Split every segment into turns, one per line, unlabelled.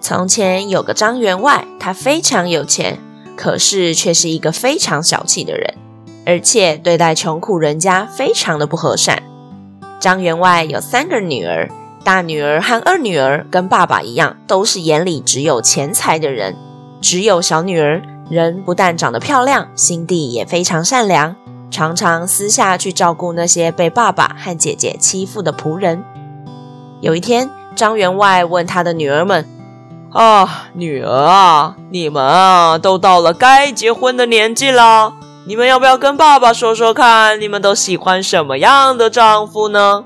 从前有个张员外，他非常有钱，可是却是一个非常小气的人，而且对待穷苦人家非常的不和善。张员外有三个女儿，大女儿和二女儿跟爸爸一样，都是眼里只有钱财的人，只有小女儿。人不但长得漂亮，心地也非常善良，常常私下去照顾那些被爸爸和姐姐欺负的仆人。有一天，张员外问他的女儿们：“啊，女儿啊，你们啊都到了该结婚的年纪了，你们要不要跟爸爸说说看，你们都喜欢什么样的丈夫呢？”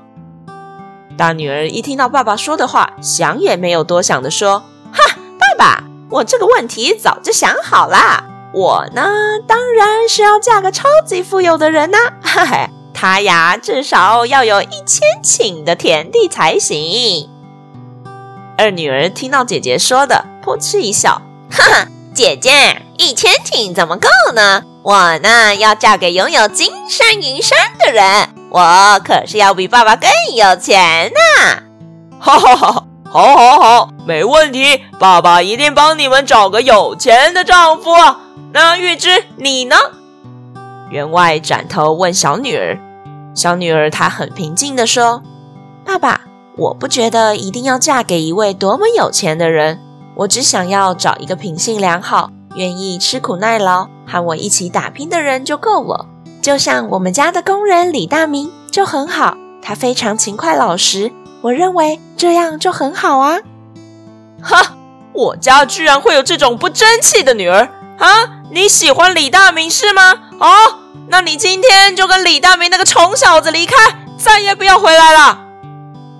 大女儿一听到爸爸说的话，想也没有多想的说：“哈，爸爸。”我这个问题早就想好啦，我呢，当然是要嫁个超级富有的人呐，嘿 嘿，他呀至少要有一千顷的田地才行。二女儿听到姐姐说的，扑哧一笑，哈哈，姐姐，一千顷怎么够呢？我呢要嫁给拥有金山银山的人，我可是要比爸爸更有钱呢！哈哈哈哈。好，好，好，没问题。爸爸一定帮你们找个有钱的丈夫。那玉芝，你呢？员外转头问小女儿。小女儿她很平静地说：“爸爸，我不觉得一定要嫁给一位多么有钱的人，我只想要找一个品性良好、愿意吃苦耐劳、和我一起打拼的人就够了。就像我们家的工人李大明就很好，他非常勤快老实。”我认为这样就很好啊！哈，我家居然会有这种不争气的女儿啊！你喜欢李大明是吗？哦，那你今天就跟李大明那个穷小子离开，再也不要回来了。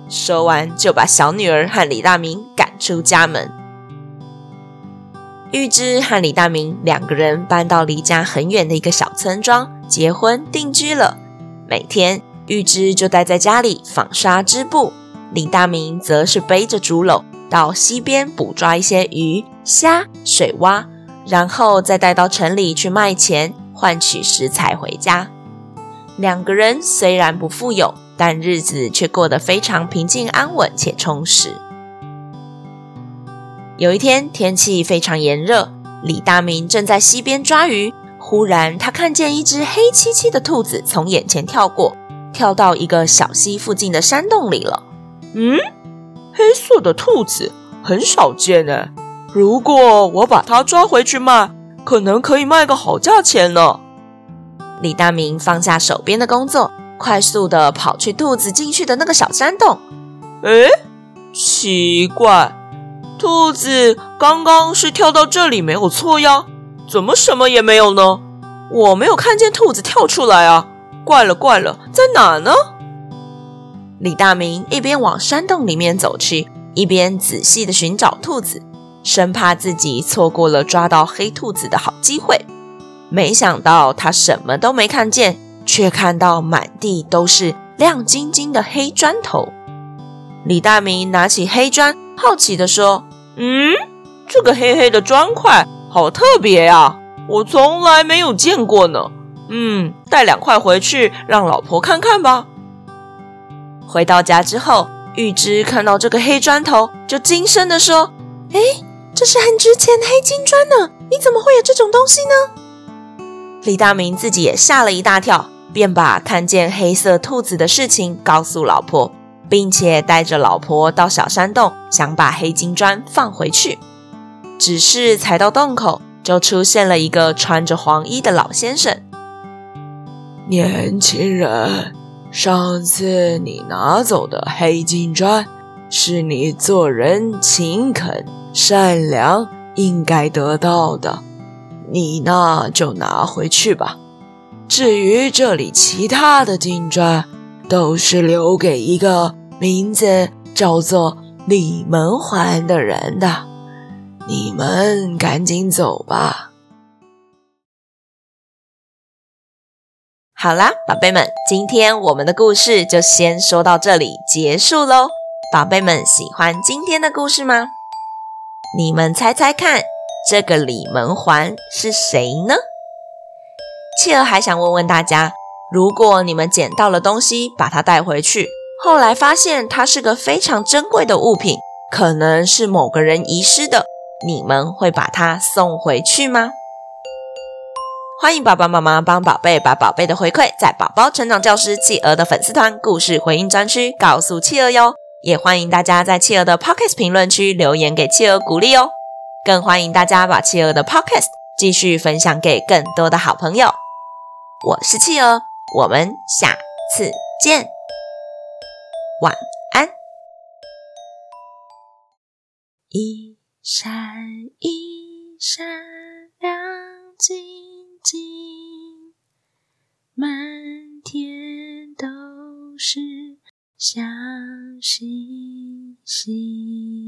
说完，就把小女儿和李大明赶出家门。玉芝和李大明两个人搬到离家很远的一个小村庄，结婚定居了。每天，玉芝就待在家里纺纱织布。李大明则是背着竹篓到溪边捕抓一些鱼、虾、水蛙，然后再带到城里去卖钱，换取食材回家。两个人虽然不富有，但日子却过得非常平静安稳且充实。有一天天气非常炎热，李大明正在溪边抓鱼，忽然他看见一只黑漆漆的兔子从眼前跳过，跳到一个小溪附近的山洞里了。嗯，黑色的兔子很少见诶。如果我把它抓回去卖，可能可以卖个好价钱呢。李大明放下手边的工作，快速的跑去兔子进去的那个小山洞。诶，奇怪，兔子刚刚是跳到这里没有错呀，怎么什么也没有呢？我没有看见兔子跳出来啊，怪了怪了，在哪呢？李大明一边往山洞里面走去，一边仔细的寻找兔子，生怕自己错过了抓到黑兔子的好机会。没想到他什么都没看见，却看到满地都是亮晶晶的黑砖头。李大明拿起黑砖，好奇地说：“嗯，这个黑黑的砖块好特别呀，我从来没有见过呢。嗯，带两块回去让老婆看看吧。”回到家之后，玉芝看到这个黑砖头，就惊声地说：“哎，这是很值钱的黑金砖呢！你怎么会有这种东西呢？”李大明自己也吓了一大跳，便把看见黑色兔子的事情告诉老婆，并且带着老婆到小山洞，想把黑金砖放回去。只是才到洞口，就出现了一个穿着黄衣的老先生。年轻人。上次你拿走的黑金砖，是你做人勤恳善良应该得到的，你那就拿回去吧。至于这里其他的金砖，都是留给一个名字叫做李门环的人的。你们赶紧走吧。好啦，宝贝们，今天我们的故事就先说到这里结束喽。宝贝们喜欢今天的故事吗？你们猜猜看，这个李门环是谁呢？企鹅还想问问大家，如果你们捡到了东西，把它带回去，后来发现它是个非常珍贵的物品，可能是某个人遗失的，你们会把它送回去吗？欢迎爸爸妈妈帮宝贝把宝贝的回馈在宝宝成长教师企鹅的粉丝团故事回应专区告诉企鹅哟，也欢迎大家在企鹅的 Podcast 评论区留言给企鹅鼓励哦，更欢迎大家把企鹅的 Podcast 继续分享给更多的好朋友。我是企鹅，我们下次见，晚安。一闪一闪亮晶晶。满天都是小星星。